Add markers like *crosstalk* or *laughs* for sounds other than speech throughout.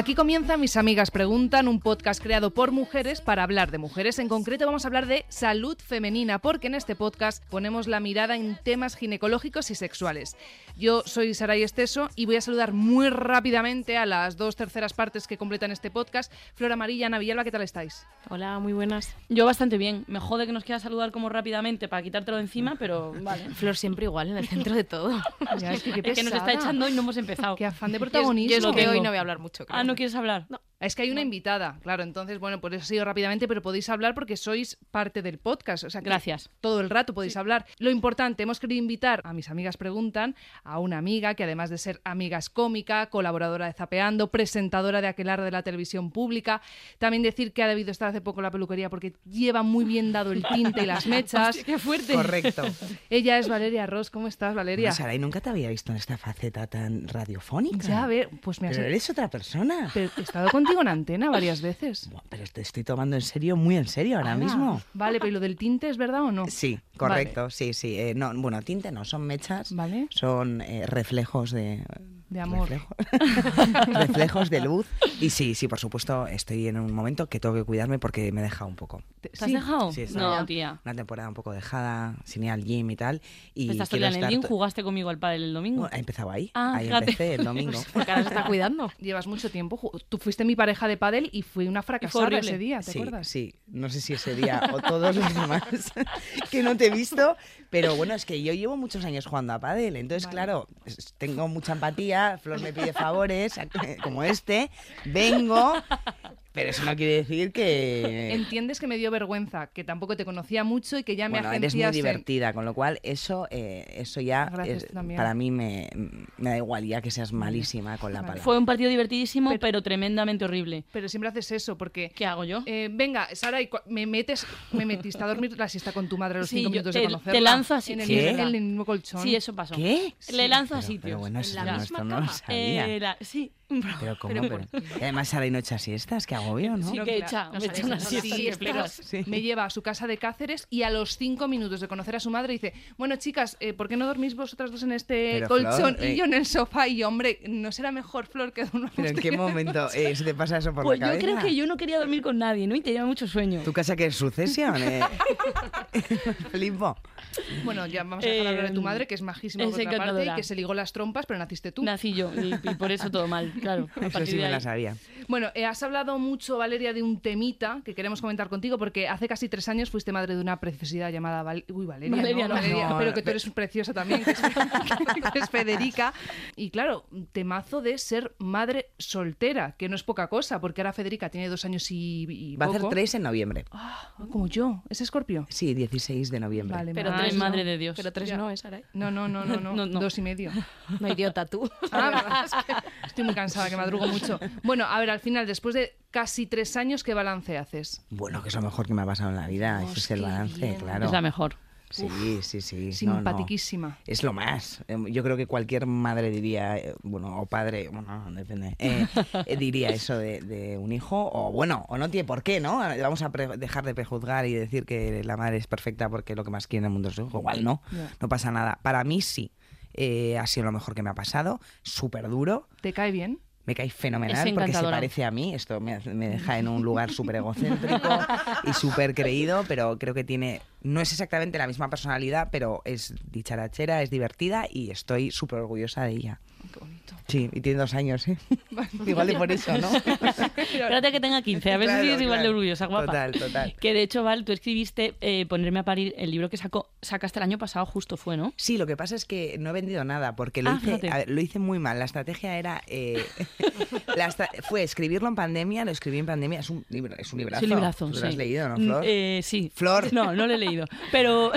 Aquí comienza Mis Amigas Preguntan, un podcast creado por mujeres para hablar de mujeres. En concreto vamos a hablar de salud femenina, porque en este podcast ponemos la mirada en temas ginecológicos y sexuales. Yo soy Saray Esteso y voy a saludar muy rápidamente a las dos terceras partes que completan este podcast. Flor Amarilla, Ana Villalba, ¿qué tal estáis? Hola, muy buenas. Yo bastante bien. Me jode que nos quieras saludar como rápidamente para quitártelo de encima, pero *laughs* vale. Flor siempre igual, en el centro de todo. *laughs* Ya, es que, qué Es que nos está echando y no hemos empezado. Qué afán de Yo es- protagonismo. Yo es que hoy no voy a hablar mucho. creo. Ah, ¿no quieres hablar? No. Es que hay una invitada, claro. Entonces, bueno, por eso he sido rápidamente, pero podéis hablar porque sois parte del podcast. O sea, que Gracias. Todo el rato podéis hablar. Lo importante, hemos querido invitar a mis amigas preguntan a una amiga que además de ser amiga es cómica, colaboradora de Zapeando, presentadora de Aquelarre de la televisión pública. También decir que ha debido estar hace poco en la peluquería porque lleva muy bien dado el tinte y las *laughs* mechas. ¡Qué fuerte! Correcto. *laughs* Ella es Valeria Ross. ¿Cómo estás, Valeria? Sara, y nunca te había visto en esta faceta tan radiofónica. Ya, a ver, pues me has... Pero eres otra persona. Pero he estado contigo en antena varias veces. Buah, Pero te estoy tomando en serio, muy en serio ahora mismo. Vale, pero ¿y lo del tinte es verdad o no? Sí, correcto, sí, sí. Eh, no, bueno, tinte no, son mechas, Vale. son eh, reflejos de... De amor. Reflejos. *laughs* reflejos de luz. Y sí, sí, por supuesto, estoy en un momento que tengo que cuidarme porque me he dejado un poco. Te- ¿Te has sí. dejado? Sí, no, ya. tía. Una temporada un poco dejada, sin ir al gym y tal. Y Estás quiero todavía en el gym, jugaste conmigo al pádel el domingo. Bueno, he empezado ahí. Ah, ahí fíjate. empecé el domingo. *laughs* Porque ahora se está cuidando. *laughs* Llevas mucho tiempo. Tú fuiste mi pareja de pádel y fui una fracasada ese día, ¿te sí, acuerdas? Sí, no sé si ese día o todos los demás que no te he visto, pero bueno, es que yo llevo muchos años jugando a pádel, entonces Vale. claro, tengo mucha empatía, Flor me pide favores, *laughs* como este, vengo, pero eso no quiere decir que... *laughs* Entiendes que me dio vergüenza, que tampoco te conocía mucho y que ya me Bueno, eres muy agencias en- divertida, con lo cual eso, eh, eso ya es- para mí me, me da igual ya que seas malísima con la Vale. palabra. Fue un partido divertidísimo, Pero- pero, tremendamente horrible. Pero siempre haces eso, porque... ¿Qué hago yo? eh, venga, Sara, y me metes, me metiste a dormir la siesta con tu madre a los Sí, cinco yo minutos te- de te conocerla. lanzo así, en en el mismo colchón. Sí, eso pasó. ¿Qué? Le lanzo a Pero- sitios. Pero bueno, ¿En eso la no, misma esto no lo sabía. Eh, la- sí. Pero ¿cómo? Pero Pero- y además Sara y no echa siestas, qué agobio, ¿no? Sí que echa, me echa sabéis, una no siesta, sabéis. ni flipas. Sí. Me lleva a su casa de Cáceres y a los cinco minutos de conocer a su madre dice, bueno chicas, eh, ¿por qué no dormís vosotras dos en este Pero, colchón Flor, y eh, yo en el sofá? Y yo, hombre, ¿no será mejor Flor que durmamos ¿Pero en qué momento eh, se te pasa eso por Pues la yo cabeza? creo que yo no quería dormir con nadie, ¿no? Y tenía mucho sueño. ¿Tu casa que es sucesión? Eh? *laughs* Flipo. Bueno, ya vamos a dejar hablar de tu Eh, madre, que es majísima es por otra parte, y que se ligó las trompas, pero naciste tú. Nací yo y, y por eso todo mal, claro. *laughs* A Eso partir sí de me ahí. la sabía. Bueno, eh, has hablado mucho, Valeria, de un temita que queremos comentar contigo, porque hace casi tres años fuiste madre de una preciosidad llamada Val- Uy, Valeria, Valeria, no, no. Valeria, No, pero que tú eres preciosa también, que es, *laughs* que es Federica. Y claro, temazo de ser madre soltera, que no es poca cosa, porque ahora Federica tiene dos años y, y Va a hacer poco. tres en noviembre. Ah, como yo, ¿es Escorpio? Sí, 16 de noviembre. Vale, Pero Ay, tres ¿no? madre de Dios. Pero tres Ya. no, es Aray. No, no, no, no, no, *laughs* No, no. dos y medio. No idiota tú. Ah, *laughs* es que estoy muy cansada, que madrugo mucho. Bueno, a ver, al final, después de casi tres años, ¿qué balance haces? Bueno, que es lo mejor que me ha pasado en la vida. Ese es el balance, bien. claro. Es la mejor. Sí, sí, sí. no, no. Simpatiquísima. Es lo más. Em, Yo creo que cualquier madre diría, eh, bueno, o padre, bueno, depende, eh, eh, diría eso de, de un hijo, o bueno, o no tiene por qué, ¿no? Vamos a pre- dejar de prejuzgar y decir que la madre es perfecta porque lo que más quiere en el mundo es su hijo. Igual no, no pasa nada. Para mí sí. Eh, ha sido lo mejor que me ha pasado, súper duro, ¿Te cae bien? Me cae fenomenal porque se parece a mí. Esto me deja en un lugar súper egocéntrico *laughs* y súper creído, pero creo que tiene. No es exactamente la misma personalidad, pero es dicharachera, es divertida y estoy súper orgullosa de ella. Qué bonito. Sí, y tiene dos años, ¿eh? *laughs* Igual de por eso, ¿no? *laughs* Espérate que tenga 15, a ver Claro, si es igual de orgullosa, guapa. Total, total. Que de hecho, Val, tú escribiste eh, Ponerme a parir, el libro que sacó, sacaste el año pasado, justo fue, ¿no? Sí, lo que pasa es que no he vendido nada porque lo, Ah, hice, a lo hice muy mal. La estrategia era. eh, *laughs* la fue escribirlo en pandemia, lo escribí en pandemia. Es un libro, es un librazo. Es un librazo, ¿Tú sí. lo has leído, no, Mm, Flor? eh, sí. Flor. No, no lo he leído. Pero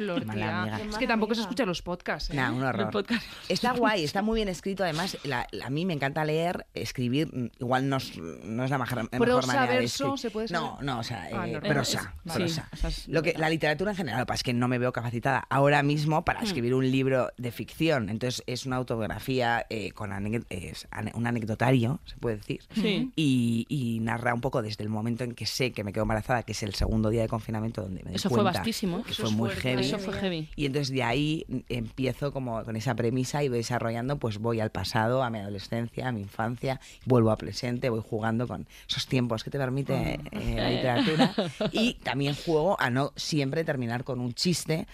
Flor, Mala tía. amiga. Es que tampoco se amiga. escuchan los podcasts. ¿eh? Nah, un horror. el podcast. Está guay, está muy bien escrito. Además, la- la- a mí me encanta leer, escribir. mm, Igual no es, no es la mejor, la mejor Prosa, manera de verso, escribir. ¿se puede No, saber? no, o sea, Ah, eh, no, prosa. es- prosa. sí, o sea, es Lo que, la literatura en general, lo que pasa es que no me veo capacitada ahora mismo Hmm. para escribir un libro de ficción. Entonces, es una autobiografía eh, con es un anecdotario, se puede decir. Sí. Y, y narra un poco desde el momento en que sé que me quedo embarazada, que es el segundo día de confinamiento donde me di Eso fue vastísimo. que Eso fue muy fuerte. heavy. Eso fue heavy. Y entonces de ahí empiezo como con esa premisa y voy desarrollando, pues voy al pasado, a mi adolescencia, a mi infancia, vuelvo a presente, voy jugando con esos tiempos que te permite eh, la *laughs* literatura. Y también juego a no siempre terminar con un chiste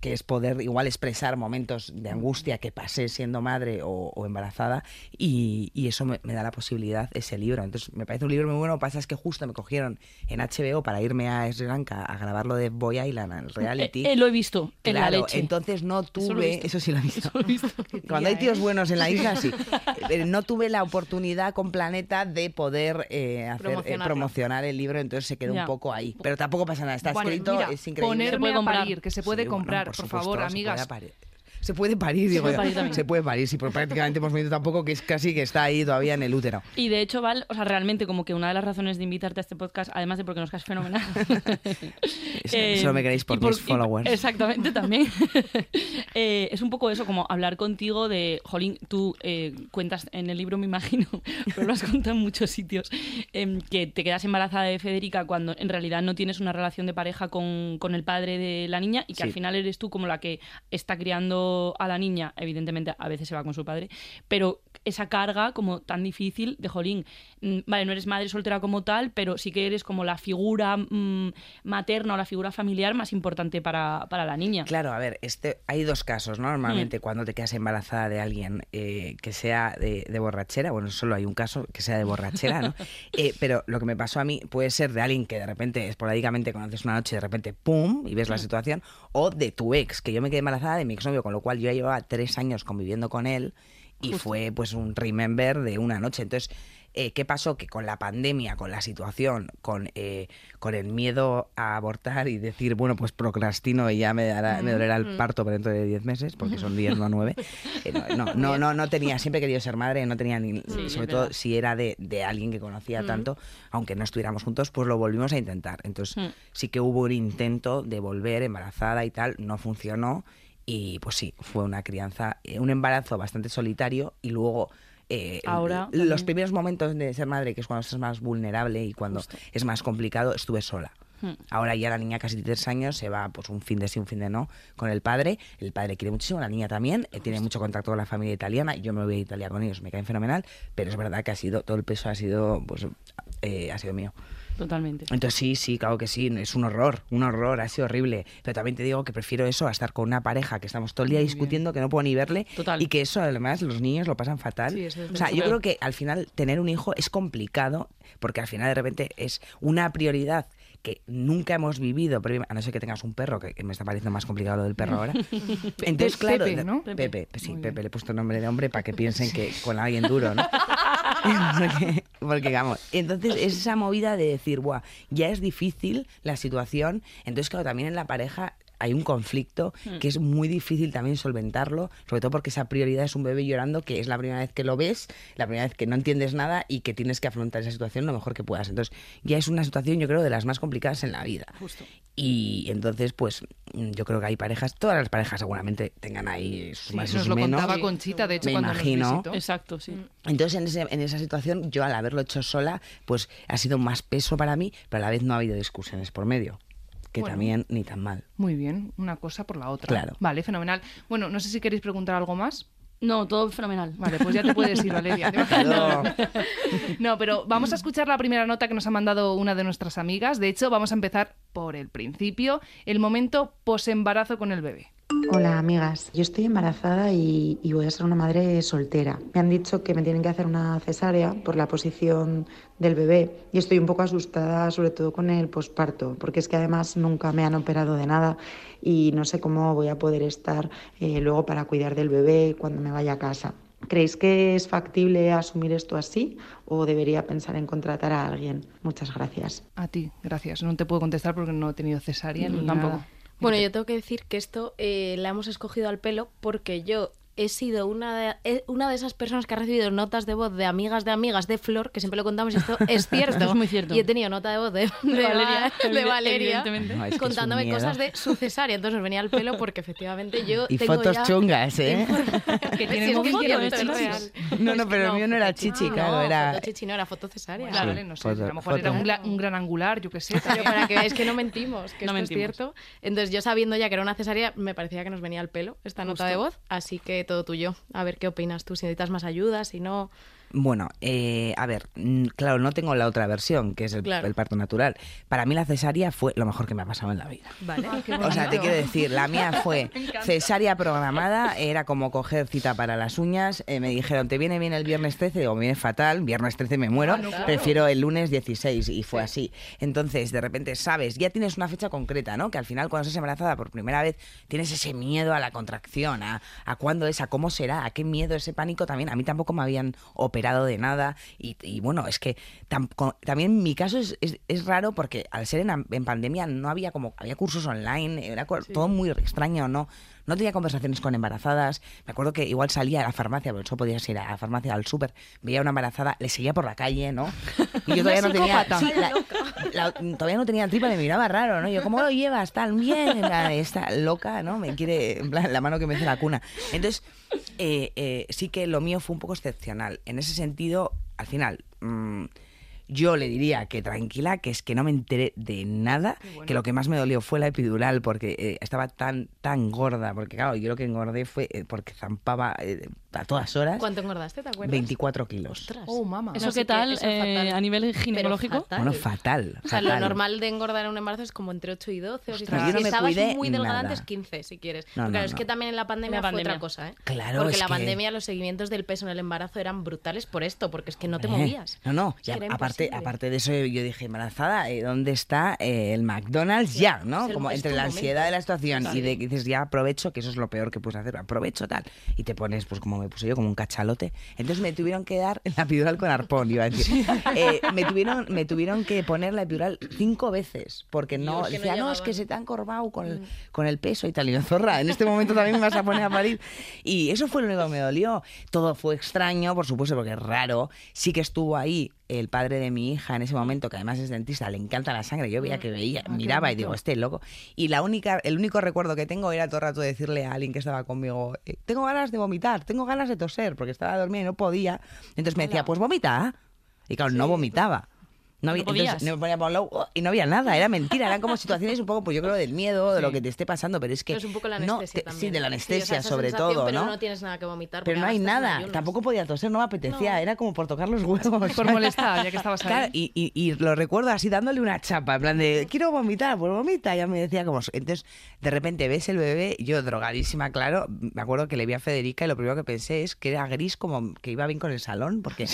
que es poder igual expresar momentos de angustia que pasé siendo madre o, o embarazada y, y eso me, me da la posibilidad, ese libro. Entonces me parece un libro muy bueno, lo que pasa es que justo me cogieron en HBO para irme a Sri Lanka a grabarlo de Boy Island, el reality. Eh, *laughs* eh, lo he visto en la Claro, leche. entonces no lo tuve, eso sí lo he visto. Eso lo he visto. *laughs* Cuando hay tíos buenos en la isla, sí. *laughs* Pero no tuve la oportunidad con Planeta de poder eh, hacer, eh, promocionar el libro, entonces se quedó Ya. un poco ahí. Pero tampoco pasa nada, está Bueno, escrito, mira, es increíble. Se Ponerme puede a comprar. parir, que se puede Sí, bueno, por, supuesto, favor, se puede parir. Se puede parir, digo puede yo. parir también. Se puede parir, sí, pero prácticamente hemos venido tampoco que es casi que está ahí todavía en el útero. Y de hecho, Val, o sea, realmente como que una de las razones de invitarte a este podcast, además de porque nos caes fenomenal. *laughs* eh, Solo me queréis por y mis y- followers. exactamente, también. *laughs* Eh, es un poco eso, como hablar contigo de, Jolín, tú eh, cuentas en el libro, me imagino, *laughs* pero lo has contado en muchos sitios, em, que te quedas embarazada de Federica cuando en realidad no tienes una relación de pareja con, con el padre de la niña y que al final eres tú como la que está criando a la niña, evidentemente a veces se va con su padre, pero esa carga como tan difícil de Jolín, mm, vale, no eres madre soltera como tal, pero sí que eres como la figura mm, materna o la figura familiar más importante para, para la niña. Claro, a ver, este, hay dos casos, ¿no? Normalmente Mm. cuando te quedas embarazada de alguien eh, que sea de, de borrachera, bueno, solo hay un caso que sea de borrachera, ¿no? *laughs* Eh, pero lo que me pasó a mí puede ser de alguien que de repente, esporádicamente conoces una noche y de repente, ¡pum! y ves Mm. la situación, o de tu ex, que yo me quedé embarazada de mi exnovio, con lo cual yo ya llevaba tres años conviviendo con él y fue pues un remember de una noche. Entonces, eh, ¿qué pasó? Que con la pandemia, con la situación, con, eh, con el miedo a abortar y decir, bueno, pues procrastino y ya me, dará, me dolerá el parto por dentro de 10 meses, porque son 10, no 9. *laughs* no, no, no, no tenía, siempre he querido ser madre, no tenía ni, Sí, sobre todo si era de, de alguien que conocía tanto, aunque no estuviéramos juntos, pues lo volvimos a intentar. Entonces, Mm. sí que hubo un intento de volver embarazada y tal, no funcionó. Y pues sí, fue una crianza, eh, un embarazo bastante solitario y luego eh, Ahora los también. primeros momentos de ser madre, que es cuando estás más vulnerable y cuando Justo. es más complicado, estuve sola. Hmm. Ahora ya la niña casi tres años se va pues un fin de sí, un fin de no con el padre. El padre quiere muchísimo, la niña también, eh, tiene mucho contacto con la familia italiana. Yo me voy a Italia con ellos, me caen fenomenal, pero es verdad que ha sido todo el peso ha sido pues eh, ha sido mío. Totalmente. Entonces sí, sí, claro que sí, es un horror, un horror, ha sido horrible. Pero también te digo que prefiero eso a estar con una pareja que estamos todo el día discutiendo, que no puedo ni verle. Total. Y que eso además los niños lo pasan fatal. Sí, eso es o sea, yo creo que al final tener un hijo es complicado porque al final de repente es una prioridad que nunca hemos vivido, a no ser que tengas un perro, que me está pareciendo más complicado lo del perro ahora. *laughs* Entonces, Pepe, claro, ¿no? Pepe, sí, Muy Pepe, le he puesto nombre de hombre para que piensen que con alguien duro, ¿no? *laughs* porque, porque, vamos, entonces es esa movida de decir, Buah, ya es difícil la situación, entonces claro, también en la pareja hay un conflicto que es muy difícil también solventarlo, sobre todo porque esa prioridad es un bebé llorando, que es la primera vez que lo ves, la primera vez que no entiendes nada y que tienes que afrontar esa situación lo mejor que puedas. Entonces ya es una situación yo creo de las más complicadas en la vida. Justo. Y entonces, pues mm, yo creo que hay parejas, todas las parejas seguramente tengan ahí sus Sí, más nos sus lo menos. contaba Conchita, de hecho, Me cuando imagino. nos. Exacto, sí. Entonces, en, ese- en esa situación, yo al haberlo hecho sola, pues ha sido más peso para mí, pero a la vez no ha habido discusiones por medio. Que Bueno. también ni tan mal. Muy bien, una cosa por la otra. Claro. Vale, fenomenal. Bueno, no sé si queréis preguntar algo más. No, todo fenomenal. Vale, pues ya te puedes ir, Valeria. Claro. *laughs* No, pero vamos a escuchar la primera nota que nos ha mandado una de nuestras amigas. De hecho, vamos a empezar por el principio, el momento posembarazo con el bebé. Hola amigas, yo estoy embarazada y, y voy a ser una madre soltera. Me han dicho que me tienen que hacer una cesárea por la posición del bebé y estoy un poco asustada sobre todo con el posparto porque es que además nunca me han operado de nada y no sé cómo voy a poder estar eh, luego para cuidar del bebé cuando me vaya a casa. ¿Creéis que es factible asumir esto así o debería pensar en contratar a alguien? Muchas gracias. A ti, gracias. No te puedo contestar porque no he tenido cesárea ni tampoco. nada. Bueno, yo tengo que decir que esto eh, la hemos escogido al pelo porque yo he sido una de, una de esas personas que ha recibido notas de voz de amigas de amigas de Flor, que siempre lo contamos y esto *laughs* es cierto. Es muy cierto. Y he tenido nota de voz de, de Valeria, Va- de Valeria evidentemente. No, es que es un contándome cosas de su cesárea. Entonces nos venía al pelo porque efectivamente yo Y tengo fotos ya chungas, ¿eh? *laughs* Que tiene Sí, es móvil que lleno de es chichis. real. No, no, pero el mío no era chichi, no, claro, era- foto chichi no, era foto cesárea. Claro, Sí, no sé, foto- a lo mejor era un, un gran angular, yo qué sé. Pero para que veáis que no mentimos, que *laughs* No esto mentimos. es cierto. Entonces, yo sabiendo ya que era una cesárea, me parecía que nos venía al pelo esta nota de voz. Así que todo tuyo. A ver qué opinas tú, si necesitas más ayuda, si no. Bueno, eh, a ver, claro, no tengo la otra versión, que es el, Claro. el parto natural. Para mí la cesárea fue lo mejor que me ha pasado en la vida. Vale. O sea, te quiero decir, la mía *laughs* fue cesárea programada, era como coger cita para las uñas. eh, me dijeron, ¿te viene bien el viernes 13? O me viene fatal, viernes 13 me muero, prefiero el lunes 16. Y fue así. Entonces, de repente, sabes, ya tienes una fecha concreta, ¿no? Que al final, cuando estás embarazada por primera vez, tienes ese miedo a la contracción, a, a cuándo es, a cómo será, a qué miedo, ese pánico también. A mí tampoco me habían operado de nada. Y, y bueno, es que tam- co- también mi caso es, es- es raro porque al ser en, pandemia no había como, había cursos online, era todo muy extraño, ¿no? No tenía conversaciones con embarazadas. Me acuerdo que igual salía a la farmacia, pero eso podías ir a la farmacia, al súper, veía a una embarazada, le seguía por la calle, ¿no? *laughs* Y yo todavía no tenía. sí, la- la- todavía no tenía tripa, me miraba raro, ¿no? Yo, ¿cómo lo llevas? Tan bien. En plan, Está loca, ¿no? Me quiere, en plan, la mano que me hace la cuna. Entonces, eh, eh, sí que lo mío fue un poco excepcional. En ese sentido, al final. mm, yo le diría que tranquila, que es que no me enteré de nada, que lo que más me dolió fue la epidural porque eh, estaba tan tan gorda, porque claro, yo lo que engordé fue eh, porque zampaba eh, a todas horas ¿Cuánto engordaste, te acuerdas? 24 kilos. Ostras. Oh, mamá. ¿Eso No, qué que tal eso eh, a nivel ginecológico? fatal. Bueno, fatal. O sea, lo normal de engordar en un embarazo es como entre 8 y 12. O si, si yo no me estabas muy delgada nada. antes, 15, si quieres. No, claro, no, es que también en la pandemia, La fue pandemia. otra cosa, ¿eh? Claro, Porque es la que- pandemia, los seguimientos del peso en el embarazo eran brutales por esto, porque es que no te Eh, movías. No, no. Es y que a- era aparte, imposible. aparte de eso, yo dije, embarazada, eh, ¿dónde está eh, el McDonald's ya? ¿no? Como entre la ansiedad de la situación y de que dices, ya aprovecho, que eso es lo peor que puedes hacer, aprovecho tal. Y te pones, pues como me puse yo, como un cachalote. Entonces me tuvieron que dar la epidural con arpón, iba a decir. Eh, me, tuvieron, me tuvieron que poner la epidural cinco veces, porque no, decía, no, es llegaban". que se te han corvado con el, con el peso y tal. Y yo, zorra, en este momento también me vas a poner a parir. Y eso fue lo único que me dolió. Todo fue extraño, por supuesto, porque es raro. Sí que estuvo ahí el padre de mi hija en ese momento, que además es dentista, le encanta la sangre. Yo veía que veía, miraba y digo, este loco. Y la única, el único recuerdo que tengo era todo el rato decirle a alguien que estaba conmigo, eh, tengo ganas de vomitar, tengo ganas de toser, porque estaba dormida y no podía. Entonces me decía, pues vomita. Y claro, no vomitaba. No, había, No entonces no me ponía por lado, oh, y no había nada, era mentira, eran como situaciones un poco, pues yo creo, del miedo, de lo que te esté pasando, pero es que... Pero es un poco la no, anestesia te- también. Sí, de la Sí, o anestesia sea, sobre todo, pero ¿no? no tienes nada que vomitar. Pero no hay nada, tampoco podía toser, no me apetecía, No. era como por tocar los *laughs* huevos. Por molestar, ya que estabas ahí. Claro, y, y- y lo recuerdo así dándole una chapa, en plan de, quiero vomitar, pues vomita. Ya me decía como... Entonces, de repente ves el bebé, yo drogadísima, claro, me acuerdo que le vi a Federica y lo primero que pensé es que era gris como que iba bien con el salón, porque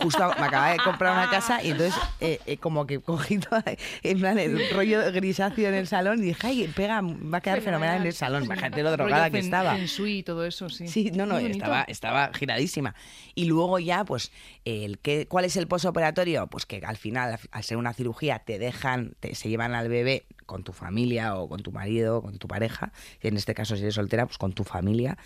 justo me acababa de comprar una casa y entonces eh, eh, como que cogí toda- *laughs* en plan el rollo grisáceo en el salón y dije, ay, pega, va a quedar fenomenal en el salón, imagínate lo drogada que estaba. y todo eso, sí. Sí, no, no, estaba, estaba giradísima. Y luego ya, pues, el que, ¿cuál es el posoperatorio? Pues que al final, al ser una cirugía, te dejan, te- se llevan al bebé con tu familia o con tu marido o con tu pareja. Y en este caso, si eres soltera, pues con tu familia.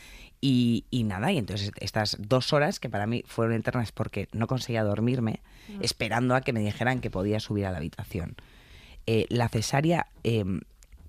Y, y nada, y entonces estas dos horas que para mí fueron eternas porque no conseguía dormirme, esperando a que me dijeran que podía subir a la habitación. Eh, la cesárea, eh,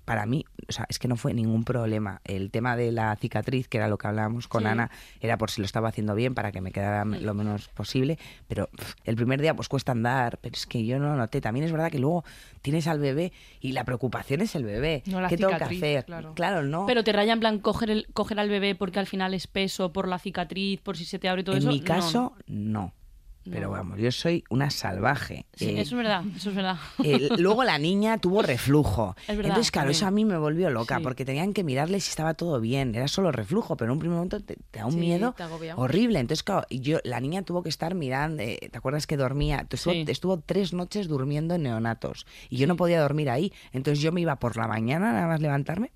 para mí, o sea, es que no fue ningún problema. El tema de la cicatriz, que era lo que hablábamos con Sí. Ana, era por si lo estaba haciendo bien para que me quedara lo menos posible. Pero el primer día, pues cuesta andar, pero es que yo no lo noté. También es verdad que luego tienes al bebé y la preocupación es el bebé. No la ¿Qué tengo que hacer? claro. no. Pero te raya en plan coger, el, coger al bebé porque al final es peso, por la cicatriz, por si se te abre todo en eso. mi No, caso, no. no. Pero vamos, yo soy una salvaje. Sí, Eh, eso es verdad, eso es verdad. Eh, luego la niña tuvo reflujo. Es verdad, Entonces, claro, también. eso a mí me volvió loca, Sí. porque tenían que mirarle si estaba todo bien. Era solo reflujo, pero en un primer momento te, te da un Sí, miedo horrible. Entonces, claro, yo, la niña tuvo que estar mirando. eh, ¿Te acuerdas que dormía? Estuvo, Sí. estuvo tres noches durmiendo en neonatos. Y yo no podía dormir ahí. Entonces yo me iba por la mañana, nada más levantarme.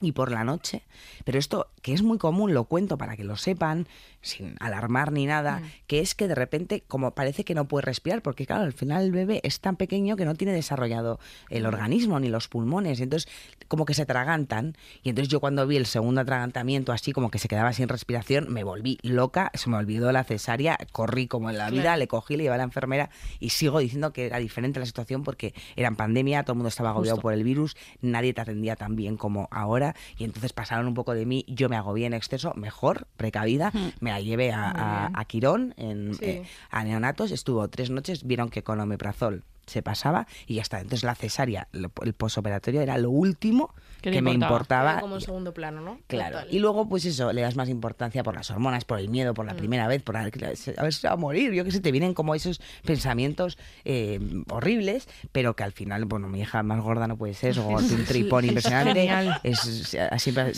Y por la noche. Pero esto, que es muy común, lo cuento para que lo sepan, sin alarmar ni nada, que es que de repente, como parece que no puede respirar, porque claro, al final el bebé es tan pequeño que no tiene desarrollado el organismo ni los pulmones, entonces como que se atragantan. Y entonces yo cuando vi el segundo atragantamiento, así como que se quedaba sin respiración, me volví loca, se me olvidó la cesárea, corrí como en la vida, le cogí, le llevé a la enfermera y sigo diciendo que era diferente la situación porque era en pandemia, todo el mundo estaba agobiado Justo. por el virus, nadie te atendía tan bien como ahora y entonces pasaron un poco de mí, yo me agobié en exceso, mejor, precavida, me la llevé a, a- a Quirón, en, Sí. eh, a neonatos, estuvo tres noches, vieron que con omeprazol se pasaba y ya está. Entonces la cesárea, el posoperatorio era lo último Que me importaba. como en segundo plano, ¿no? Claro. Total. Y luego, pues eso, le das más importancia por las hormonas, por el miedo, por Mm. la primera vez, por a ver, a ver si se va a morir. Yo que sé, te vienen como esos pensamientos eh, horribles, pero que al final, bueno, mi hija más gorda no puede ser, es un *laughs* tripón impresionante. Es, ha- siempre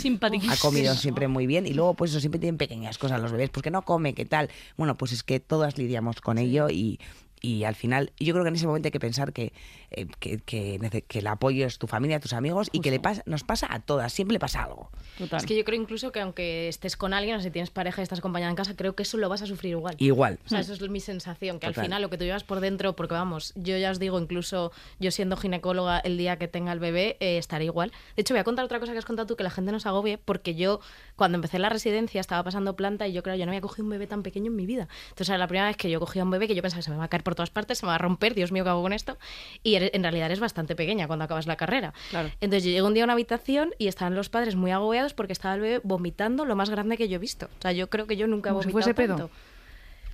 ha comido siempre muy bien. Y luego, pues eso, siempre tienen pequeñas cosas los bebés, pues que no come, qué tal. Bueno, pues es que todas lidiamos con ello y. Y al final, yo creo que en ese momento hay que pensar que, eh, que, que el apoyo es tu familia, tus amigos y que le pasa, nos pasa a todas, siempre le pasa algo. Total. Es que yo creo incluso que aunque estés con alguien o si tienes pareja y estás acompañada en casa, creo que eso lo vas a sufrir igual. Igual. O sea, eso es mi sensación, que Total. al final lo que tú llevas por dentro, porque vamos, yo ya os digo, incluso yo siendo ginecóloga el día que tenga el bebé, eh, estaré igual. De hecho, voy a contar otra cosa que has contado tú, que la gente no se agobie, porque yo cuando empecé la residencia estaba pasando planta y yo creo, yo no había cogido un bebé tan pequeño en mi vida. Entonces era la primera vez que yo cogía un bebé que yo pensaba que se me va a caer por todas partes, se me va a romper, Dios mío, ¿qué hago con esto? Y eres- en realidad eres bastante pequeña cuando acabas la carrera. Claro. Entonces yo llego un día a una habitación y estaban los padres muy agobiados porque estaba el bebé vomitando lo más grande que yo he visto. O sea, yo creo que yo nunca he si vomitado pedo.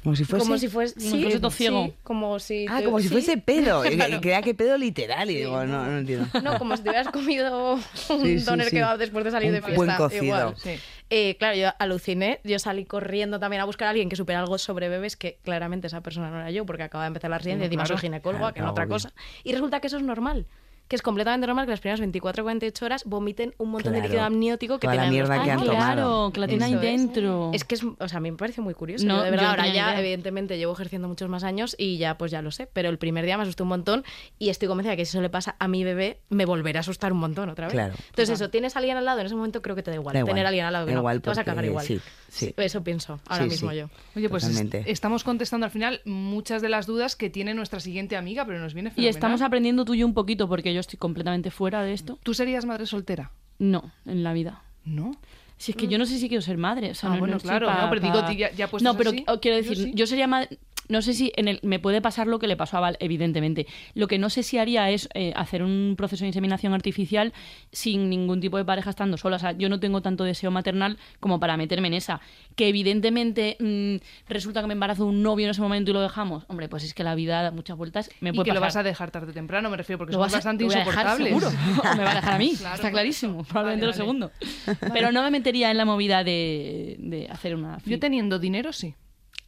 Como si fuese. Como si fuese, si fuese todo ciego. como si Ah, te- como si sí. fuese pedo. Y Claro. Creía que pedo literal. Y digo, no, no entiendo. No, como si te hubieras comido *laughs* un Sí, sí, doner sí. que va después de salir Un de fiesta. buen cocido. igual. Sí. Eh, claro, yo aluciné. Yo salí corriendo también a buscar a alguien que supiera algo sobre bebés, que claramente esa persona no era yo, porque acaba de empezar la residencia, Bueno, encima claro. soy ginecóloga, Claro, que no otra agobio. cosa. Y resulta que eso es normal. Que es completamente normal que las primeras 24 o 48 horas vomiten un montón de líquido amniótico que Toda la tienen los mierda que han tomado. Claro, que la tiene ahí es. dentro. Es que es, o sea, a mí me parece muy curioso. No, Yo de yo verdad, ahora ya, idea. evidentemente, llevo ejerciendo muchos más años y ya, pues ya lo sé. Pero el primer día me asusté un montón y estoy convencida que si eso le pasa a mi bebé, me volverá a asustar un montón otra vez. Claro. Entonces, eso, tienes a alguien al lado, en ese momento creo que te da igual. Da igual. Tener a alguien al lado que Da no, igual te vas a cagar igual. sí, sí. Eso pienso ahora Sí, mismo sí. yo. Oye, pues es- estamos contestando al final muchas de las dudas que tiene nuestra siguiente amiga, pero nos viene Y fenomenal. estamos aprendiendo tú y yo un poquito, porque yo estoy completamente fuera de esto. ¿Tú serías madre soltera? No, en la vida. ¿No? Si es que yo no sé si quiero ser madre. O sea, Ah, no- bueno, no claro, pa- no, pero digo, ya- ya No, pero así, quiero yo decir, sí. yo, sería madre. No sé si en el, me puede pasar lo que le pasó a Val, evidentemente. Lo que no sé si haría es eh, hacer un proceso de inseminación artificial sin ningún tipo de pareja estando sola. O sea, yo no tengo tanto deseo maternal como para meterme en esa. Que evidentemente mm, resulta que me embarazo un novio en ese momento y lo dejamos. Hombre, pues es que la vida da muchas vueltas. Me y puede que lo pasar. vas a dejar tarde o temprano, me refiero, porque Lo a- bastante lo a dejar insoportables. seguro. *laughs* *laughs* Me va a dejar a mí, Claro, está clarísimo. Probablemente Vale, lo vale. segundo. *laughs* Pero no me metería en la movida de, de hacer una... Yo teniendo dinero, sí.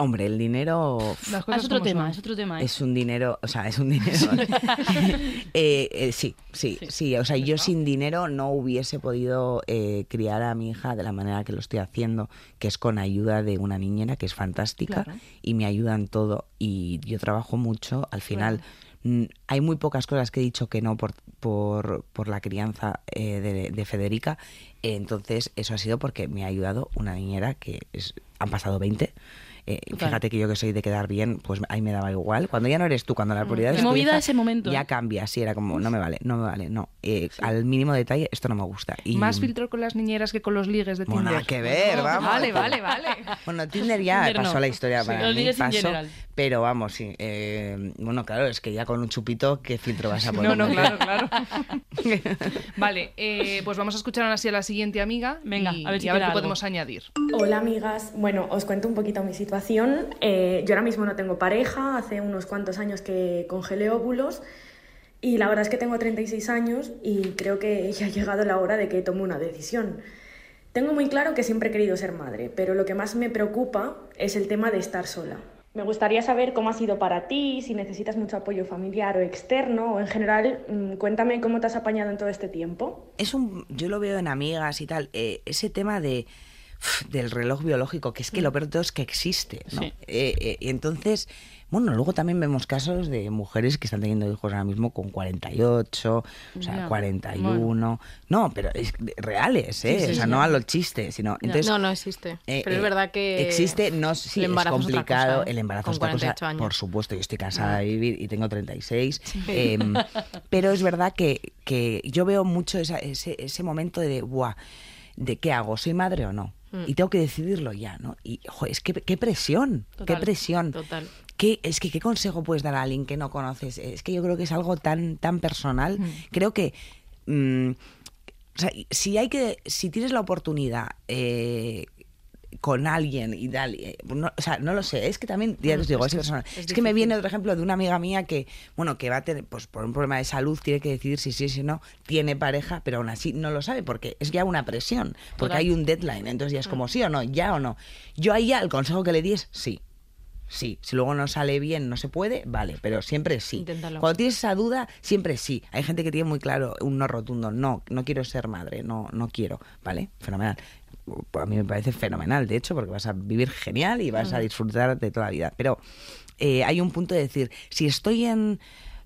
Hombre, el dinero Ah, es otro tema, son. es otro tema. ¿eh? es un dinero, o sea, es un dinero. *laughs* Eh, eh, sí, sí, sí, O sea, yo sin dinero no hubiese podido eh, criar a mi hija de la manera que lo estoy haciendo, que es con ayuda de una niñera que es fantástica Claro. y me ayuda en todo. Y yo trabajo mucho. Al final, mm, hay muy pocas cosas que he dicho que no por, por, por la crianza eh, de, de Federica. Entonces, eso ha sido porque me ha ayudado una niñera que es, han pasado 20. Eh, fíjate que yo que soy de quedar bien, pues ahí me daba igual. Cuando ya no eres tú, cuando la prioridad Qué es movida ese momento, Ya ¿eh? cambia, sí, era como, no me vale, no me vale, no. Eh, Al mínimo detalle, esto no me gusta. Y, Más filtro con las niñeras que con los ligues de Bueno, Tinder. nada que ver, vamos. Vale, vale, vale. Bueno, Tinder ya Tinder pasó no. la historia Sí, para los mí, ligues en pasó, general. pero vamos, sí. eh, bueno, claro, es que ya con un chupito, ¿qué filtro vas a *laughs* poner? No, no, claro, claro. *laughs* vale, eh, pues vamos a escuchar ahora sí a la siguiente amiga. Venga, y, a ver si y a ver qué algo. podemos añadir. Hola amigas, bueno, os cuento un poquito mi situación. Eh, yo ahora mismo no tengo pareja, hace unos cuantos años que congelé óvulos y la verdad es que tengo 36 años y creo que *laughs* ya ha llegado la hora de que tome una decisión. Tengo muy claro que siempre he querido ser madre, pero lo que más me preocupa es el tema de estar sola. Me gustaría saber cómo ha sido para ti, si necesitas mucho apoyo familiar o externo, o en general, mm, cuéntame cómo te has apañado en todo este tiempo. es un yo lo veo en amigas y tal eh, ese tema de del reloj biológico, que es que lo peor de todo es que existe. ¿no? Sí. Eh, eh, y entonces, bueno, luego también vemos casos de mujeres que están teniendo hijos ahora mismo con 48, o sea, Ya. 41. No, pero es reales, ¿eh? Sí, sí, o sea, no a los chistes, sino. Entonces, no, no existe. eh, Pero es verdad que. Existe, no sí, el es complicado. cosa. El embarazo es cosa, 48 años. Por supuesto, yo estoy casada de vivir y tengo 36. em, *laughs* pero es verdad que, que yo veo mucho esa- ese, ese momento de, Buah, ¿de qué hago? ¿Soy madre o no? Mm. Y tengo que decidirlo ya, ¿no? Y, joder, es que qué presión, qué presión. total. ¿Qué, es que, ¿qué consejo puedes dar a alguien que no conoces? Es que yo creo que es algo tan, tan personal. Creo que mm, o sea, si hay que, si tienes la oportunidad eh, con alguien y tal, eh, no, o sea, no lo sé, es que también, ya os digo, es, personal. Es, que me viene otro ejemplo de una amiga mía que, bueno, que va a tener, pues por un problema de salud, tiene que decidir si sí o si no, tiene pareja, pero aún así no lo sabe, porque es ya una presión, porque hay un deadline, entonces ya es como sí o no, ya o no. Yo ahí ya el consejo que le di es sí. Sí, si luego no sale bien, no se puede, vale, pero siempre sí. Inténtalo. Cuando tienes esa duda, siempre sí. Hay gente que tiene muy claro un no rotundo, no, no quiero ser madre, no, no quiero, ¿vale? Fenomenal. A mí me parece fenomenal, de hecho, porque vas a vivir genial y vas a disfrutar de toda la vida. Pero eh, hay un punto de decir, si estoy en...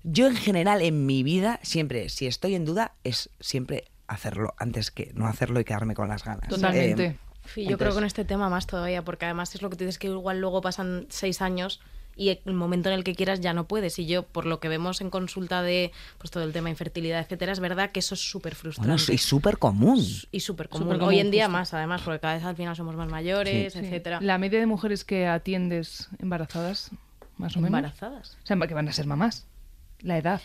Yo en general en mi vida, siempre, si estoy en duda, es siempre hacerlo antes que no hacerlo y quedarme con las ganas. Totalmente. Eh, Sí, yo creo que con este tema más todavía, porque además es lo que tú dices que igual luego pasan seis años y el momento en el que quieras ya no puedes. Y yo, por lo que vemos en consulta de pues todo el tema infertilidad, etcétera, es verdad que eso es súper frustrante. bueno, es súper común. y súper común. Hoy en día justo. más, además, porque cada vez al final somos más mayores, Sí. etcétera. La media de mujeres que atiendes embarazadas, más o menos. Embarazadas. O sea, que van a ser mamás. La edad.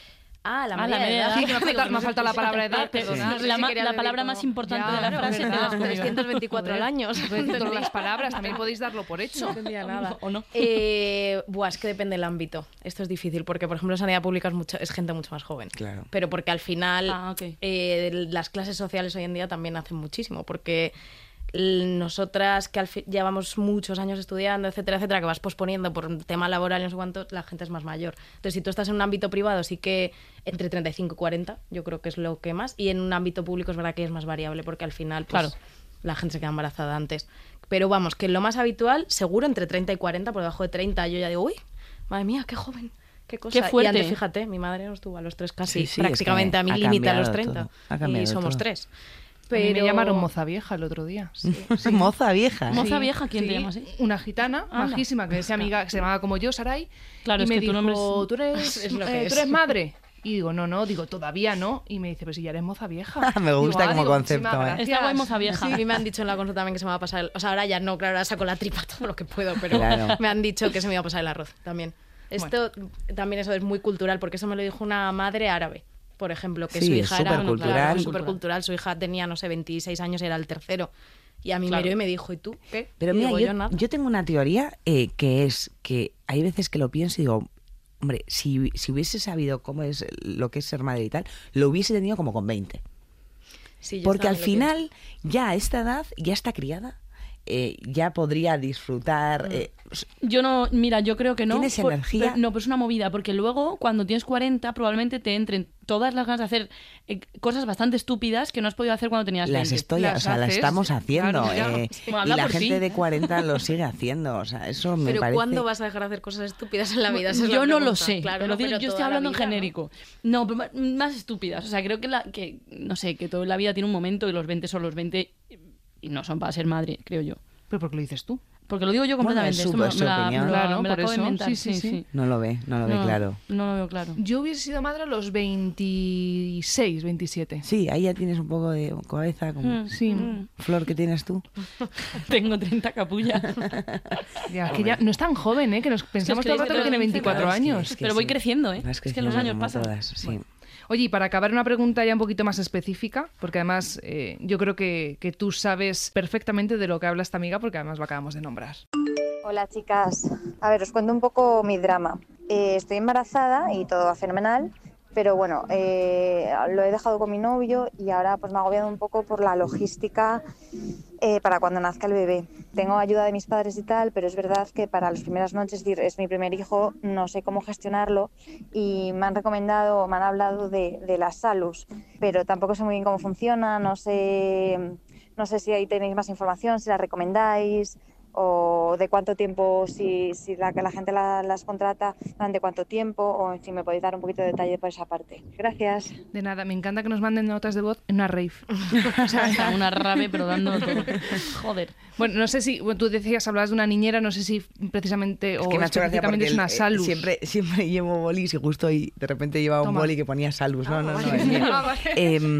Ah, la Ah, media la de media edad. edad. Sí, que me ha faltado- que me ha no faltado la palabra edad, Te- perdona. no sé La si palabra como- más importante Ya, de la frase te ¿verdad? comido. 324 al año. Todas las palabras, también *laughs* podéis darlo por hecho. No entendía nada. *laughs* ¿O no? *laughs* Eh, buah, es que depende del ámbito. Esto es difícil porque, por ejemplo, sanidad pública es, mucho, es gente mucho más joven. Claro. Pero porque al final Ah, eh, las clases sociales hoy en día también hacen muchísimo. Porque nosotras que al llevamos muchos años estudiando, etcétera, etcétera, que vas posponiendo por un tema laboral y no sé cuánto, la gente es más mayor. Entonces, si tú estás en un ámbito privado, sí que entre 35 y 40, yo creo que es lo que más. Y en un ámbito público es verdad que es más variable porque al final, pues, Claro. la gente se queda embarazada antes. Pero vamos, que lo más habitual, seguro entre 30 y 40, por debajo de 30, yo ya digo, uy, madre mía, qué joven. Qué cosa. Qué fuerte. Y antes, fíjate, mi madre no estuvo a los tres casi, Sí, sí, es que prácticamente a mi límite a los cambiado 30. todo, ha cambiado y somos todo. tres. A mí Pero me llamaron moza vieja el otro día. Moza vieja. Moza Sí, vieja, ¿quién te sí, llama así? Una gitana Anda. majísima, que es amiga, que se llamaba como yo, Saray. Claro, y es me que tu dijo, nombre es- ¿tú eres, *laughs* es lo que eh, es. ¿tú eres madre? Y digo, no, no, digo, todavía no. Y me dice, pues si ya eres moza vieja. *laughs* Me gusta Digo, "Ah", como digo, concepto, "Muchísimas ¿eh". gracias". Está guay moza vieja. Sí, mí me han dicho en la consulta también que se me va a pasar el... O sea, ahora ya no, claro, ahora saco la tripa *laughs* todo lo que puedo, pero Claro. me han dicho que se me iba a pasar el arroz también. Esto también eso es muy cultural, porque eso me lo dijo una madre árabe, por ejemplo, que Sí, su es hija era supercultural. claro, supercultural, su hija tenía, no sé, 26 años, era el tercero. Y a mí Claro. me miró y me dijo, ¿y tú qué? Pero mira, digo, yo, yo tengo una teoría eh, que es que hay veces que lo pienso y digo, hombre, si, si hubiese sabido cómo es lo que es ser madre y tal, lo hubiese tenido como con 20. Sí, yo Porque al pienso. final, ya a esta edad, ya está criada, eh, ya podría Mm. disfrutar. eh, Yo no, mira, yo creo que no. ¿Tienes por- energía? pero- no, pero es una movida, porque luego cuando tienes 40 probablemente te entren todas las ganas de hacer eh, cosas bastante estúpidas que no has podido hacer cuando tenías las 20. estoy, Las o sea, las haces, estamos haciendo. claro, eh, *laughs* y la gente de 40 lo sigue haciendo. O sea, eso me Pero parece. ¿cuándo vas a dejar de hacer cosas estúpidas en la vida? Esa es la yo no lo sé. Claro, pero no, digo, pero yo estoy hablando en genérico. ¿no? pero más estúpidas. O sea, creo que, la, que, no sé, que toda la vida tiene un momento y los 20 son los 20 y no son para ser madre, creo yo. ¿Pero por qué lo dices tú? Porque lo digo yo Bueno, completamente. me, es su opinión. me la- Claro, me la por acabo de eso. inventar. Sí, sí, sí. No lo ve, no lo ve claro. No lo veo claro. Yo hubiese sido madre a los 26, 27. Sí, ahí ya tienes un poco de cabeza como Mm, Sí. mm. flor que tienes tú. *laughs* Tengo 30 capullas. *laughs* Ya, que ya no es tan joven, ¿eh? Que nos pensamos que todo el rato que tiene 24 Claro, es que- años. es que Pero voy sí. creciendo, ¿eh? Es que los años pasan. todas, sí. Oye, y para acabar una pregunta ya un poquito más específica, porque además eh, yo creo que, que tú sabes perfectamente de lo que habla esta amiga, porque además lo acabamos de nombrar. Hola chicas, a ver, os cuento un poco mi drama. Eh, estoy embarazada y todo va fenomenal, pero bueno, eh, lo he dejado con mi novio y ahora pues me ha agobiado un poco por la logística eh, para cuando nazca el bebé. Tengo ayuda de mis padres y tal, pero es verdad que para las primeras noches, es decir, es mi primer hijo, no sé cómo gestionarlo y me han recomendado, me han hablado de, de la salus, pero tampoco sé muy bien cómo funciona, no sé No sé si ahí tenéis más información, si la recomendáis o de cuánto tiempo, si, si la, que la gente la- las contrata, durante cuánto tiempo, o si me podéis dar un poquito de detalle por esa parte. Gracias. De nada, me encanta que nos manden notas de voz en una rave. *laughs* O sea, una rave, pero dando todo. *laughs* Joder. Bueno, no sé si, bueno, tú decías, hablabas de una niñera, no sé si precisamente Es o que me ha hecho gracia específicamente es una el- eh, salud. siempre, siempre llevo bolis y justo hoy de repente llevaba un Toma. boli que ponía salus. No, no, no. vale. mío. *laughs* Ah, vale. Em,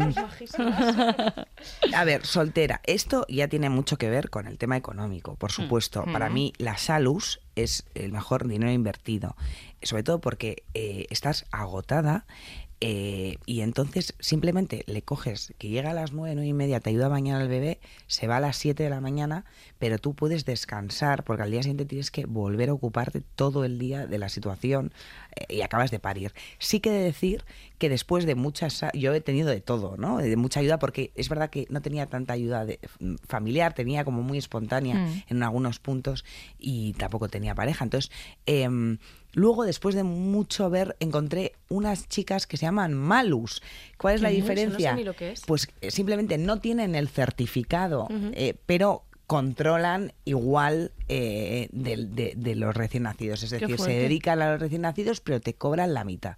a ver, soltera. Esto ya tiene mucho que ver con el tema económico, por supuesto. Para mí, la salus es el mejor dinero invertido. Sobre todo porque eh, estás agotada. Eh, y entonces simplemente le coges que llega a las nueve, nueve y media, te ayuda a bañar al bebé, se va a las 7 de la mañana, pero tú puedes descansar porque al día siguiente tienes que volver a ocuparte todo el día de la situación eh, y acabas de parir. Sí que he de decir que después de muchas, yo he tenido de todo, ¿no? De mucha ayuda porque es verdad que no tenía tanta ayuda de- familiar, tenía como muy espontánea Mm. en algunos puntos y tampoco tenía pareja. Entonces, em, luego después de mucho ver, encontré unas chicas que se llaman Malus. ¿Cuál es la ¿Qué es? No sé diferencia? ni lo que es. Pues eh, simplemente no tienen el certificado, eh, pero controlan igual eh, de, de los recién nacidos. Es decir, se dedican a los recién nacidos, pero te cobran la mitad.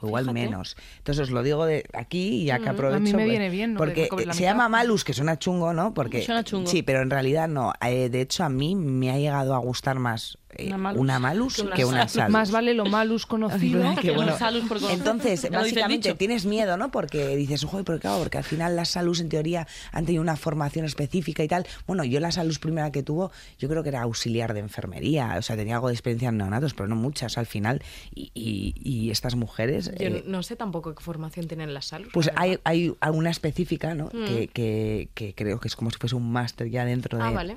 O igual Fíjate. menos. Entonces os lo digo de aquí y ya que Mm, a aprovecho. mí me pues, viene bien, ¿no? Porque se mitad. llama Malus, que suena chungo, ¿no? Porque Suena chungo. Sí, pero en realidad no. Eh, de hecho, a mí me ha llegado a gustar más eh, Una Malus una Malus que una que una Salus. Salus. Más vale lo malus conocido. Que bueno. salus por conocer. Entonces, básicamente tienes miedo, ¿no? Porque dices, ojo, pero claro, porque al final las salus en teoría han tenido una formación específica y tal. Bueno, yo la salus primera que tuvo, yo creo que era auxiliar de enfermería, o sea, tenía algo de experiencia en neonatos, pero no muchas al final. Y, y- y estas mujeres... Yo eh, no sé tampoco qué formación tienen las salud. pues la hay, hay alguna específica, ¿no? Mm. Que, que- que creo que es como si fuese un máster ya dentro de... Ah, vale.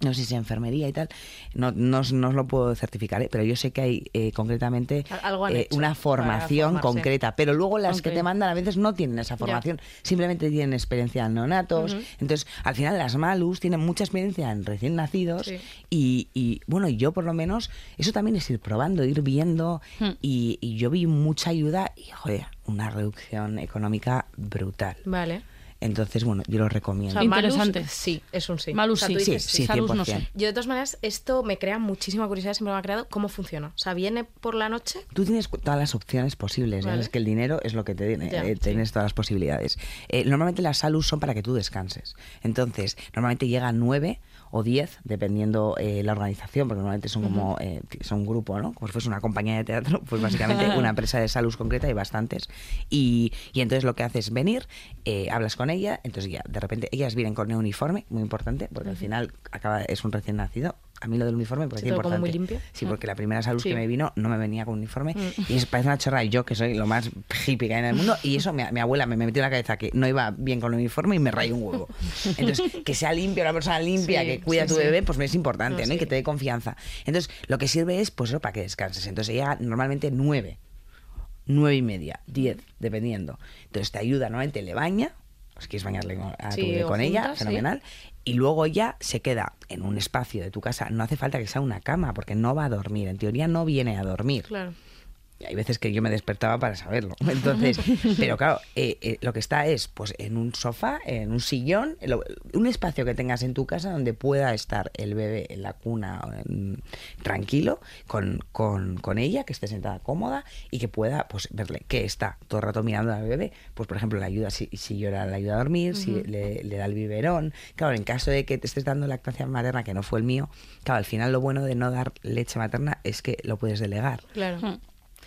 No sé si enfermería y tal, no, no, os- no os lo puedo certificar, ¿eh? pero yo sé que hay eh, concretamente eh, una formación concreta, pero luego las que te mandan a veces no tienen esa formación, simplemente tienen experiencia en neonatos. Entonces, al final las malus tienen mucha experiencia en recién nacidos Sí. y, y, bueno, yo por lo menos, eso también es ir probando, ir viendo Hmm. y, y yo vi mucha ayuda y, joder, una reducción económica brutal. Vale. Entonces, bueno, yo lo O recomiendo. sea, Interesante. Malus, sí, es un sí. Malus O sea, sí. dices Sí, sí, Salus no 100%. sé. Yo de todas maneras, esto me crea muchísima curiosidad, siempre me ha creado cómo funciona. O sea, viene por la noche. Tú tienes cu- todas las opciones posibles, ¿eh? Vale. es que el dinero es lo que te tiene, Ya, eh, sí. tienes todas las posibilidades. Eh, normalmente las salud son para que tú descanses. Entonces, normalmente llegan nueve o diez, dependiendo eh, la organización, porque normalmente son como eh, son un grupo, ¿no? Como si fuese una compañía de teatro, pues básicamente una empresa de salud concreta hay bastantes. Y, y entonces lo que haces es venir, eh, hablas con ella, entonces ya de repente ellas vienen con un uniforme, muy importante, porque al final acaba es un recién nacido. A mí lo del uniforme todo como importante. muy limpio. Sí, porque la primera salud Sí. que me vino no me venía con uniforme y es, parece una chorra. Yo, que soy lo más hippie que hay en el mundo, y eso mi, mi abuela me, me metió en la cabeza que no iba bien con el uniforme y me rayó un huevo. Entonces, que sea limpia, una persona limpia, Sí, que cuida a tu bebé, pues es importante, No, ¿no? Y que te dé confianza. Entonces, lo que sirve es, pues eso, para que descanses. Entonces, llega normalmente nueve, nueve y media, diez, dependiendo. Entonces, te ayuda, normalmente le baña, si quieres bañarle con, a tu bebé con ella, sí. fenomenal. Y luego ya se queda en un espacio de tu casa. No hace falta que sea una cama, porque no va a dormir. En teoría no viene a dormir. Claro. Y hay veces que yo me despertaba para saberlo. *laughs* Entonces, pero claro, eh, eh, lo que está es pues en un sofá, en un sillón, lo- un espacio que tengas en tu casa donde pueda estar el bebé en la cuna en- tranquilo, con, con, con ella, que esté sentada cómoda y que pueda pues verle que está todo el rato mirando al bebé, pues por ejemplo le ayuda si, si llora, le ayuda a dormir, si le, le da el biberón. Claro, en caso de que te estés dando lactancia materna, que no fue el mío, claro, al final lo bueno de no dar leche materna es que lo puedes delegar. Claro.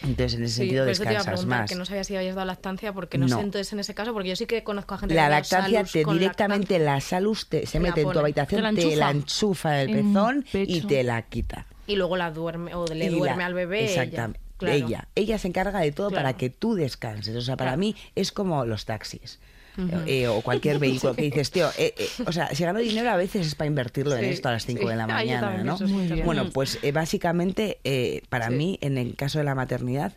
Entonces, en ese Sí, sentido, descansas más. que no sabía si habías dado lactancia, porque no, No. sé entonces en ese caso, porque yo sí que conozco a gente La que lactancia te directamente lactancia. la salus te- se la mete en tu habitación, Te la te la enchufa. el En pezón y te la quita. Y luego la duerme, o le Y la- duerme al bebé. ella. Exactamente. Claro. Ella. Ella se encarga de todo Claro. para que tú descanses. O sea, para Claro. mí es como los taxis. Eh, o cualquier *laughs* vehículo que dices, tío, eh, eh, o sea, si gano dinero a veces es para invertirlo en esto a las 5 sí. de la Ah, mañana, ¿no? Bueno, pues eh, básicamente eh, para Sí. mí, en el caso de la maternidad,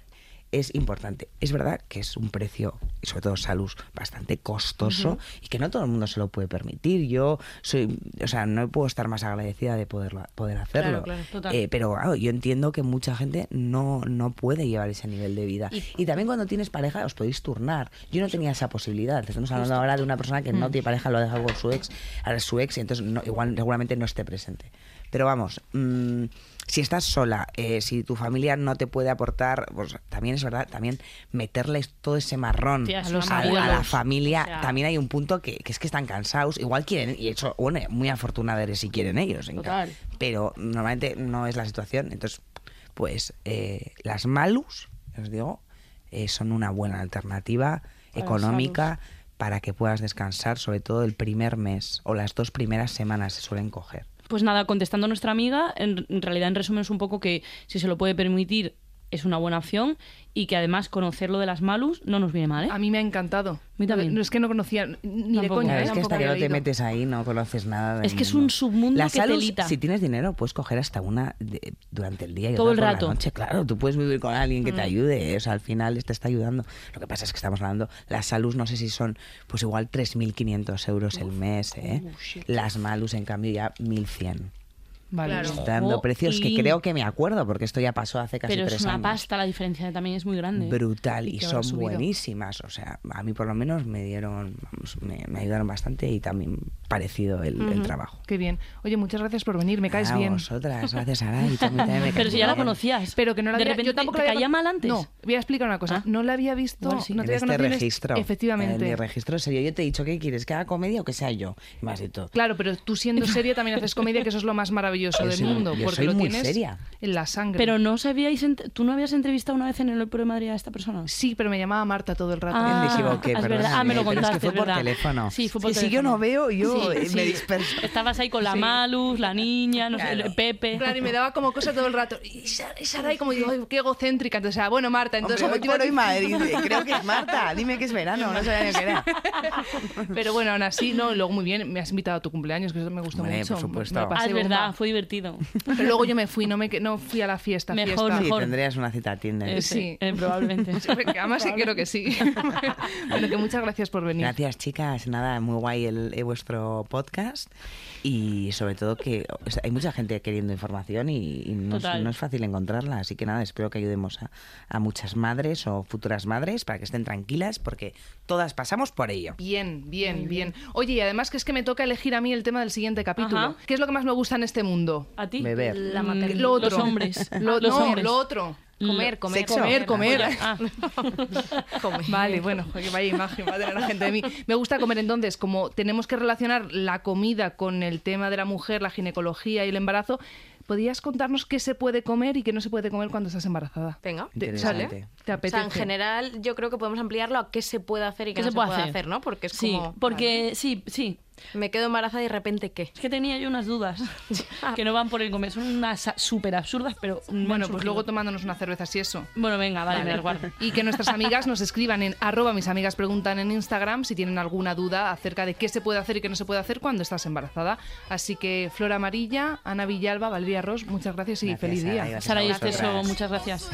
es importante. Es verdad que es un precio, y sobre todo salud, bastante costoso y que no todo el mundo se lo puede permitir. Yo soy, o sea, no puedo estar más agradecida de poderlo, poder hacerlo. claro. Eh, pero claro, yo entiendo que mucha gente no, no puede llevar ese nivel de vida. Y, también cuando tienes pareja os podéis turnar. Yo no tenía esa posibilidad. Estamos hablando ahora de una persona que no tiene pareja, lo ha dejado con su ex, ahora es su ex y entonces no- igual seguramente no esté presente. Pero vamos, mm, si estás sola, eh, si tu familia no te puede aportar, pues también es verdad, también meterles todo ese marrón a, a la familia, O sea- también hay un punto que, que es que están cansados, igual quieren, y eso, bueno, muy afortunada eres si quieren ellos, en Total. pero normalmente no es la situación, entonces, pues eh, las malus, os digo, eh, son una buena alternativa Para económica para que puedas descansar, sobre todo el primer mes o las dos primeras semanas se suelen coger. Pues nada, contestando a nuestra amiga, en, realidad en resumen es un poco que si se lo puede permitir es una buena opción y que además conocer lo de las malus no nos viene mal, ¿eh? A mí me ha encantado. Mí también. No, es que no conocía ni de coña. ¿eh? ves que hasta que no te metes ahí no conoces nada. Es que es un submundo Las que salus, si tienes dinero, puedes coger hasta una de- durante el día y Todo el por la rato. noche. Claro, tú puedes vivir con alguien que Mm. te ayude. O sea, al final te está ayudando. Lo que pasa es que estamos hablando, las salus no sé si son, pues igual 3.500 euros el mes. ¿eh? Las malus, en cambio, ya 1.100. Vale. Claro. dando precios que y- creo que me acuerdo, porque esto ya pasó hace casi Pero tres es una años. pasta, la diferencia también es muy grande. brutal Y y son buenísimas. O sea, a mí por lo menos me dieron, vamos, me, me ayudaron bastante y también parecido el, el trabajo. Qué bien. Oye, muchas gracias por venir, me caes Ah, bien. vosotras, gracias a mí *laughs* también me Pero si ya la conocías. Pero que no la de había, repente yo tampoco te la había caía mal antes. No, voy a explicar una cosa. Ah. No la había visto, Igual sí. no te en había este conocido registro. Efectivamente. En mi registro serio. Yo te he dicho, ¿qué quieres? ¿Que haga comedia o que sea yo? Y me has dicho, Claro, pero tú siendo *laughs* seria también haces comedia, que eso es lo más maravilloso Yo del mundo, yo porque soy lo muy tienes seria. en la sangre. Pero no sabíais, tú no habías entrevistado una vez en el Opero de Madrid a esta persona. Sí, pero me llamaba Marta todo el rato. Ah, me equivoqué, es verdad. Ah, me lo pero es que contaste, fue es por verdad. teléfono. Sí, fue por Es que si yo teléfono. no veo, yo Sí, eh, me sí. disperso. Estabas ahí con la Malus, la niña, no sé, Claro. el Pepe. Claro, y me daba como cosa todo el rato. Y Sara, y Sara, y como digo, "Ay, qué egocéntrica. Entonces, ah, bueno, Marta, entonces... Hombre, hoy como por hoy Madrid, *laughs* creo que es Marta. Dime que es verano, no sabía ni qué era. Pero bueno, aún así, no, luego muy bien, me has invitado a tu cumpleaños, que eso me gustó Hombre, mucho. por supuesto. Me Ah, pasé es bomba. verdad, fue divertido. Pero luego yo me fui, no, me, que- no fui a la fiesta. Mejor, fiesta. Sí, mejor. tendrías una cita a Tinder. Eh, Sí. eh, probablemente. *laughs* Sí, Además, sí, creo que sí. *laughs* bueno, que muchas gracias por venir. Gracias, chicas. Nada, muy guay el, eh, vuestro podcast. Y sobre todo que o sea, hay mucha gente queriendo información y, y no, es, Total. no es fácil encontrarla. Así que nada, espero que ayudemos a, a muchas madres o futuras madres para que estén tranquilas porque todas pasamos por ello. Bien, bien, bien, Oye, y además que es que me toca elegir a mí el tema del siguiente capítulo. Ajá. ¿Qué es lo que más me gusta en este mundo? ¿A ti? Beber. La Mm. Lo otro. Los hombres. Lo, Los no, hombres. lo otro. Comer, comer, Sexo. Comer, comer. Ah, *laughs* comer. Vale, bueno, vaya imagen va a tener la gente de mí. Me gusta comer entonces, como tenemos que relacionar la comida con el tema de la mujer, la ginecología y el embarazo, ¿podrías contarnos qué se puede comer y qué no se puede comer cuando estás embarazada? Venga. ¿Te, Interesante. ¿Te O sea, en general, yo creo que podemos ampliarlo a qué se puede hacer y qué ¿Qué no se se puede hacer? hacer, ¿no? Porque es sí, como... porque sí, sí. vale, me quedo embarazada y de repente, ¿qué? Es que tenía yo unas dudas *laughs* que no van por el comer. Son unas súper absurdas, pero. Bueno, pues luego tomándonos una cerveza y eso. Bueno, venga, vale, las guardo. Y que nuestras amigas nos escriban en arroba mis amigas preguntan en Instagram si tienen alguna duda acerca de qué se puede hacer y qué no se puede hacer cuando estás embarazada. Así que Flora Amarilla, Ana Villalba, Valeria Ross, muchas gracias y Gracias, feliz día. Sara y Esteso, muchas gracias.